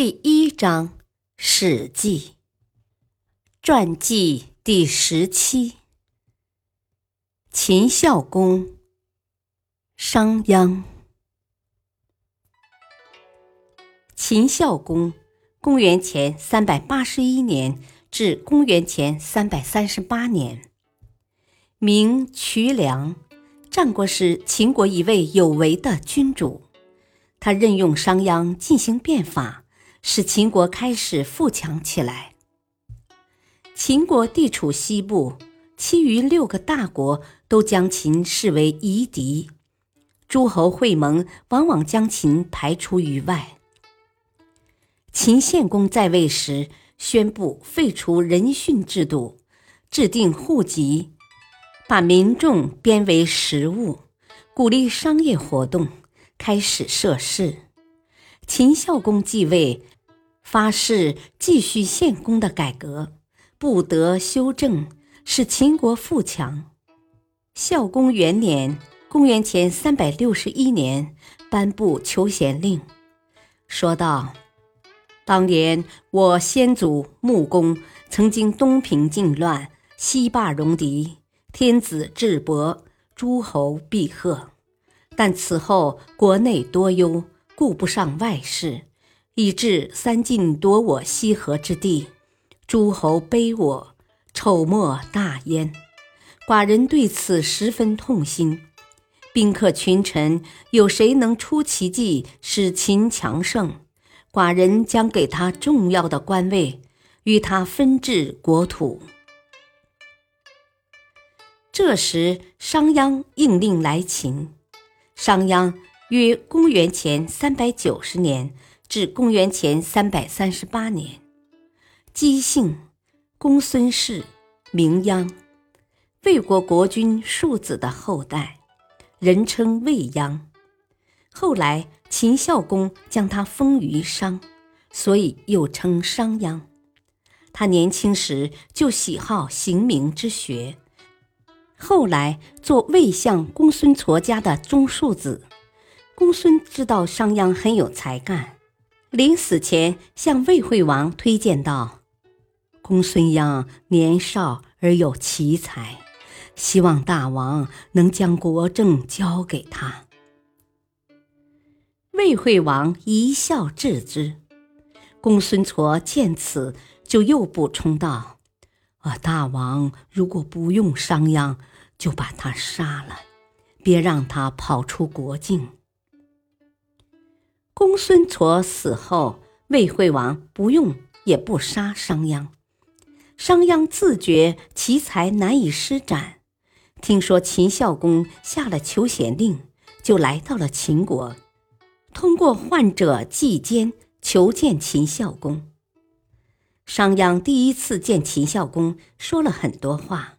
第一章《史记》传记第十七：秦孝公、商鞅。秦孝公，公元前三百八十一年至公元前三百三十八年，名渠梁，战国时秦国一位有为的君主。他任用商鞅进行变法。使秦国开始富强起来。秦国地处西部，其余六个大国都将秦视为夷狄，诸侯会盟往往将秦排除于外。秦献公在位时，宣布废除人殉制度，制定户籍，把民众编为食物，鼓励商业活动，开始设市。秦孝公继位。发誓继续献公的改革，不得修正，使秦国富强。孝公元年（公元前三百六十一年），颁布求贤令，说道：“当年我先祖穆公曾经东平靖乱，西霸戎狄，天子至伯，诸侯必贺。但此后国内多忧，顾不上外事。”以致三晋夺我西河之地，诸侯卑我，丑莫大焉。寡人对此十分痛心。宾客群臣，有谁能出奇迹使秦强盛？寡人将给他重要的官位，与他分治国土。这时，商鞅应令来秦。商鞅约公元前三百九十年。至公元前三百三十八年，姬姓，公孙氏，名鞅，魏国国君庶子的后代，人称魏鞅。后来秦孝公将他封于商，所以又称商鞅。他年轻时就喜好刑名之学，后来做魏相公孙痤家的中庶子。公孙知道商鞅很有才干。临死前，向魏惠王推荐道：“公孙鞅年少而有奇才，希望大王能将国政交给他。”魏惠王一笑置之。公孙痤见此，就又补充道：“啊，大王如果不用商鞅，就把他杀了，别让他跑出国境。”公孙痤死后，魏惠王不用也不杀商鞅。商鞅自觉奇才难以施展，听说秦孝公下了求贤令，就来到了秦国，通过患者季坚求见秦孝公。商鞅第一次见秦孝公，说了很多话，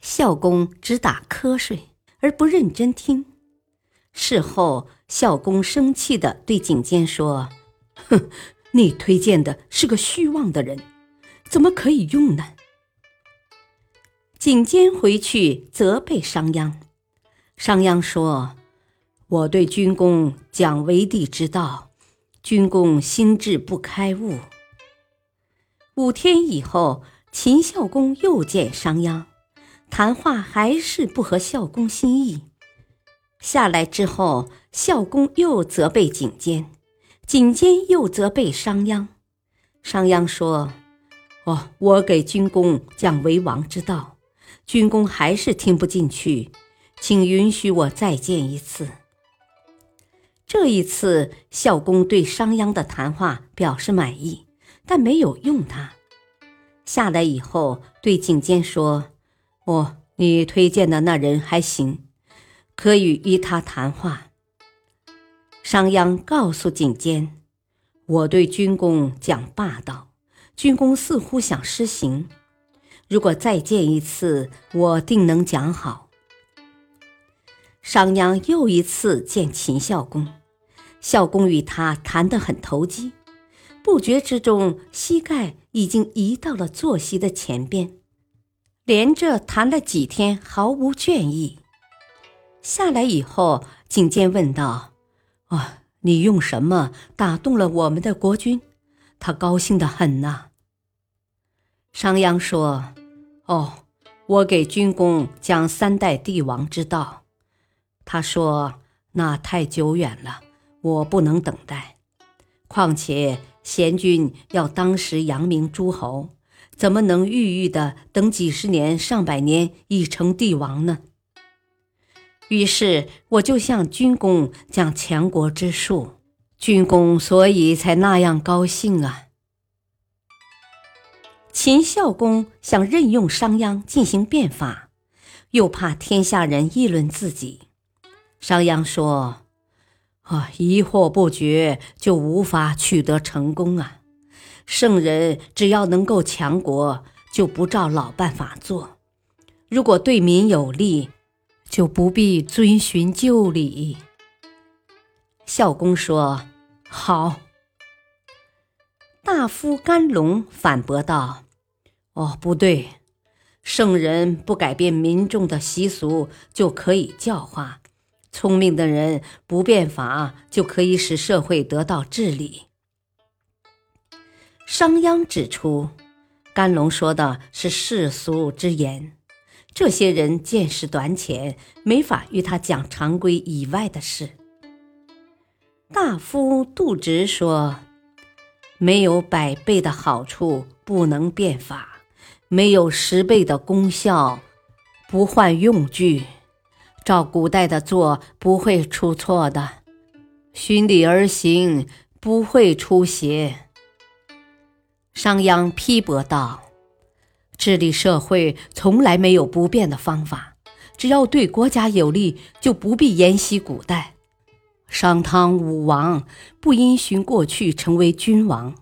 孝公只打瞌睡而不认真听。事后。孝公生气地对景监说：“哼，你推荐的是个虚妄的人，怎么可以用呢？”景监回去责备商鞅。商鞅说：“我对君公讲为帝之道，君公心智不开悟。”五天以后，秦孝公又见商鞅，谈话还是不合孝公心意。下来之后，孝公又责备景监，景监又责备商鞅。商鞅说：“哦，我给君公讲为王之道，君公还是听不进去，请允许我再见一次。”这一次，孝公对商鞅的谈话表示满意，但没有用他。下来以后，对景监说：“哦，你推荐的那人还行。”可以与他谈话。商鞅告诉景监：“我对军功讲霸道，军功似乎想施行。如果再见一次，我定能讲好。”商鞅又一次见秦孝公，孝公与他谈得很投机，不觉之中，膝盖已经移到了坐席的前边，连着谈了几天，毫无倦意。下来以后，景监问道：“啊，你用什么打动了我们的国君？他高兴的很呐。”商鞅说：“哦，我给军功讲三代帝王之道。”他说：“那太久远了，我不能等待。况且贤君要当时扬名诸侯，怎么能郁郁的等几十年、上百年已成帝王呢？”于是我就向军公讲强国之术，军公所以才那样高兴啊。秦孝公想任用商鞅进行变法，又怕天下人议论自己。商鞅说：“啊，疑惑不决就无法取得成功啊！圣人只要能够强国，就不照老办法做；如果对民有利，就不必遵循旧礼。”孝公说：“好。”大夫甘龙反驳道：“哦，不对，圣人不改变民众的习俗，就可以教化。”聪明的人不变法，就可以使社会得到治理。商鞅指出，甘龙说的是世俗之言，这些人见识短浅，没法与他讲常规以外的事。大夫杜直说：“没有百倍的好处，不能变法；没有十倍的功效，不换用具。”照古代的做不会出错的，循礼而行不会出邪。商鞅批驳道：“治理社会从来没有不变的方法，只要对国家有利，就不必沿袭古代。商汤武王不因循过去成为君王，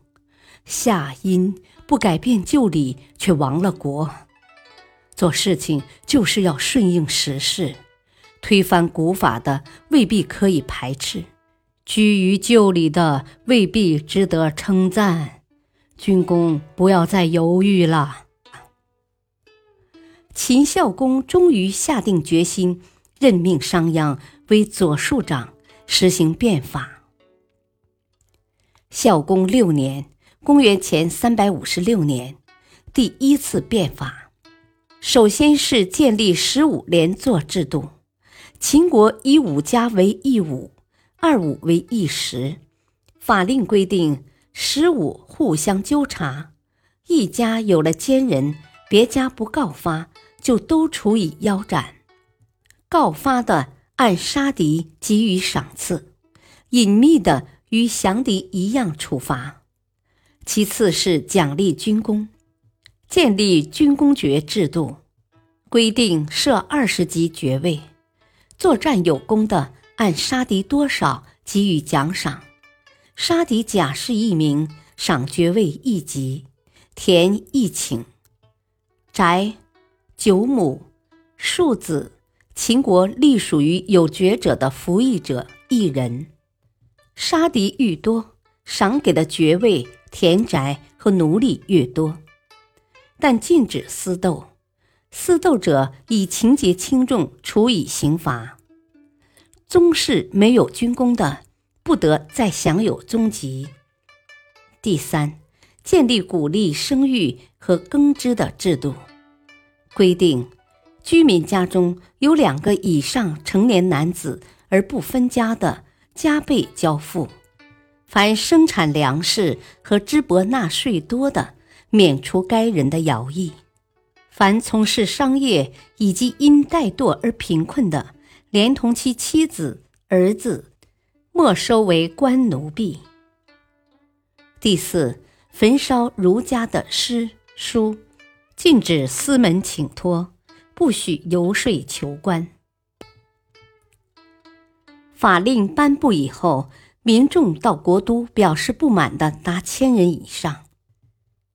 夏殷不改变旧礼却亡了国。做事情就是要顺应时势。”推翻古法的未必可以排斥，居于旧礼的未必值得称赞。军功不要再犹豫了。秦孝公终于下定决心，任命商鞅为左庶长，实行变法。孝公六年（公元前三百五十六年），第一次变法，首先是建立十五连坐制度。秦国以五家为一五，二五为一十。法令规定，十五互相纠察，一家有了奸人，别家不告发，就都处以腰斩；告发的按杀敌给予赏赐，隐秘的与降敌一样处罚。其次是奖励军功，建立军功爵制度，规定设二十级爵位。作战有功的，按杀敌多少给予奖赏；杀敌甲士一名，赏爵位一级，田一顷，宅九亩，庶子。秦国隶属于有爵者的服役者一人。杀敌愈多，赏给的爵位、田宅和奴隶越多，但禁止私斗。私斗者以情节轻重处以刑罚。宗室没有军功的，不得再享有宗籍。第三，建立鼓励生育和耕织的制度，规定居民家中有两个以上成年男子而不分家的，加倍交付；凡生产粮食和织帛纳税多的，免除该人的徭役。凡从事商业以及因怠惰而贫困的，连同其妻子、儿子，没收为官奴婢。第四，焚烧儒家的诗书，禁止私门请托，不许游说求官。法令颁布以后，民众到国都表示不满的达千人以上。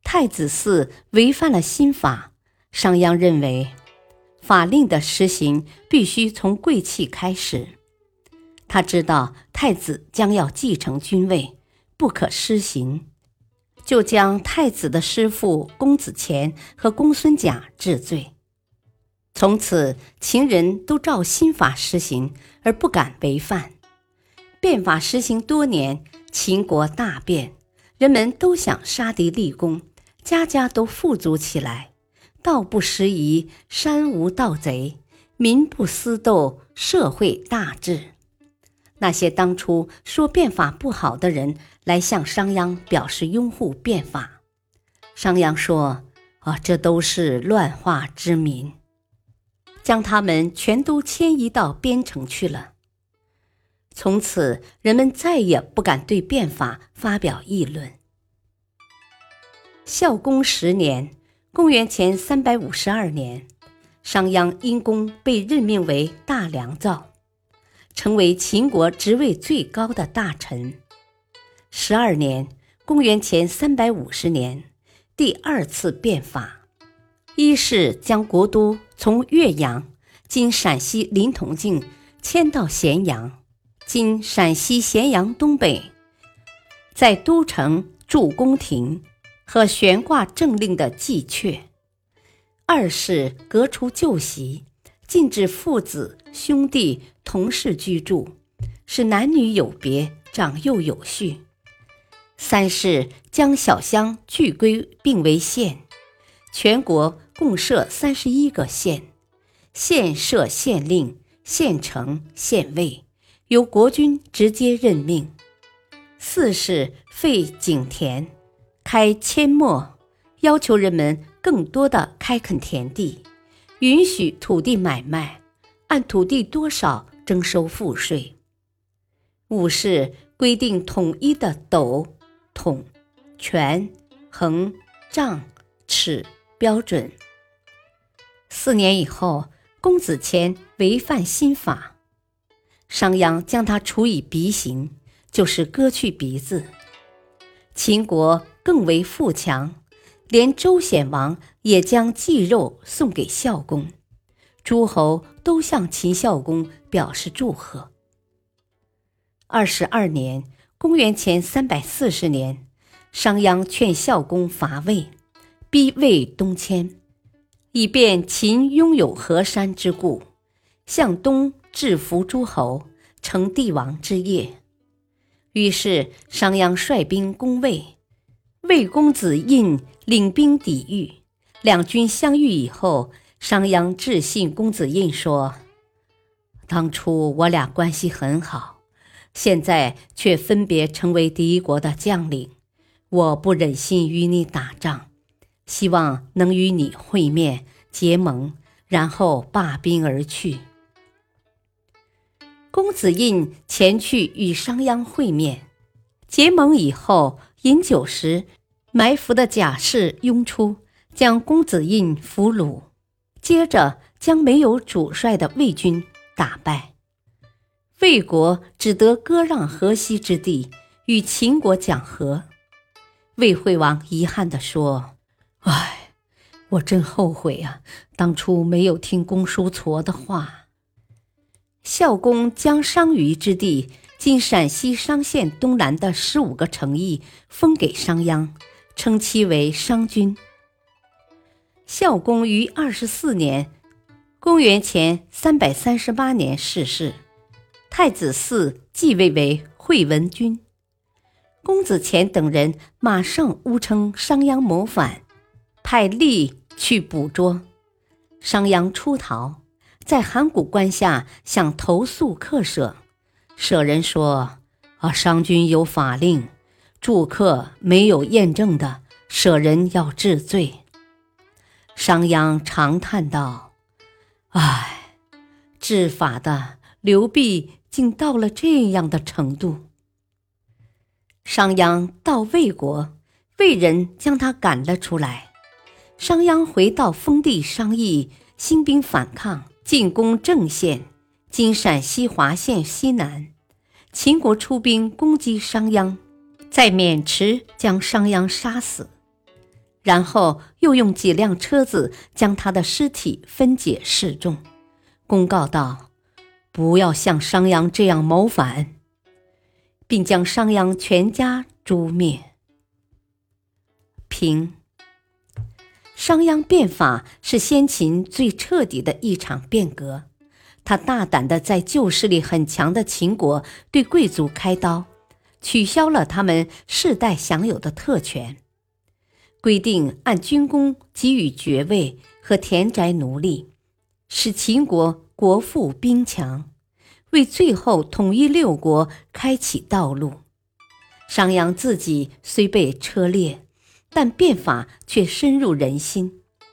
太子寺违反了新法，商鞅认为，法令的实行必须从贵戚开始。他知道太子将要继承君位，不可施行。就将太子的师父公子虔和公孙贾治罪。从此，秦人都照新法施行，而不敢违犯。变法实行多年，秦国大变，人们都想杀敌立功，家家都富足起来。道不拾遗，山无盗贼，民不私斗，社会大治。那些当初说变法不好的人。来向商鞅表示拥护变法，商鞅说：“啊，这都是乱化之民，将他们全都迁移到边城去了。从此，人们再也不敢对变法发表议论。”孝公十年（公元前三百五十二年），商鞅因功被任命为大良造，成为秦国职位最高的大臣。十二年，公元前三百五十年，第二次变法，一是将国都从岳阳（今陕西临潼境）迁到咸阳（今陕西咸阳东北），在都城筑宫廷和悬挂政令的祭阙；二是革除旧习，禁止父子、兄弟同室居住，使男女有别，长幼有序。三是将小乡聚归并为县，全国共设三十一个县，县设县令、县城、县尉，由国君直接任命。四是废井田，开阡陌，要求人们更多的开垦田地，允许土地买卖，按土地多少征收赋税。五是规定统一的斗。统、权、衡、丈、尺标准。四年以后，公子虔违犯新法，商鞅将他处以鼻刑，就是割去鼻子。秦国更为富强，连周显王也将祭肉送给孝公，诸侯都向秦孝公表示祝贺。二十二年。公元前三百四十年，商鞅劝孝公伐魏，逼魏东迁，以便秦拥有河山之故，向东制服诸侯，成帝王之业。于是商鞅率兵攻魏，魏公子印领兵抵御。两军相遇以后，商鞅致信公子印说：“当初我俩关系很好。”现在却分别成为敌国的将领，我不忍心与你打仗，希望能与你会面结盟，然后罢兵而去。公子印前去与商鞅会面，结盟以后饮酒时，埋伏的甲士拥出，将公子印俘虏，接着将没有主帅的魏军打败。魏国只得割让河西之地，与秦国讲和。魏惠王遗憾地说：“唉，我真后悔啊，当初没有听公叔痤的话。”孝公将商於之地（今陕西商县东南的十五个城邑）封给商鞅，称其为商君。孝公于二十四年（公元前三百三十八年）逝世。太子嗣继位为惠文君，公子虔等人马上诬称商鞅谋反，派吏去捕捉。商鞅出逃，在函谷关下想投诉客舍，舍人说：“啊，商君有法令，住客没有验证的，舍人要治罪。”商鞅长叹道：“唉，治法的刘辟。”竟到了这样的程度。商鞅到魏国，魏人将他赶了出来。商鞅回到封地商议，兴兵反抗，进攻郑县今陕西华县西南。秦国出兵攻击商鞅，在渑池将商鞅杀死，然后又用几辆车子将他的尸体分解示众，公告道：“不要像商鞅这样谋反。”并将商鞅全家诛灭。平。商鞅变法是先秦最彻底的一场变革，他大胆地在旧势力很强的秦国对贵族开刀，取消了他们世代享有的特权，规定按军功给予爵位和田宅奴隶，使秦国国富兵强。为最后统一六国开启道路。商鞅自己虽被车裂，但变法却深入人心。《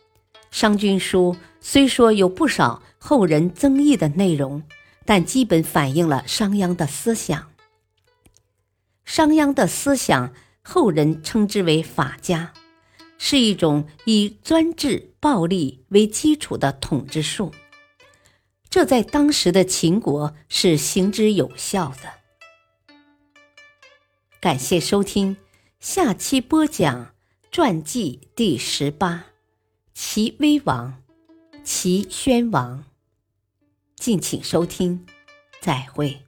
商君书》虽说有不少后人争议的内容，但基本反映了商鞅的思想。商鞅的思想，后人称之为法家，是一种以专制、暴力为基础的统治术。这在当时的秦国是行之有效的。感谢收听，下期播讲传记第十八，齐威王，齐宣王。敬请收听，再会。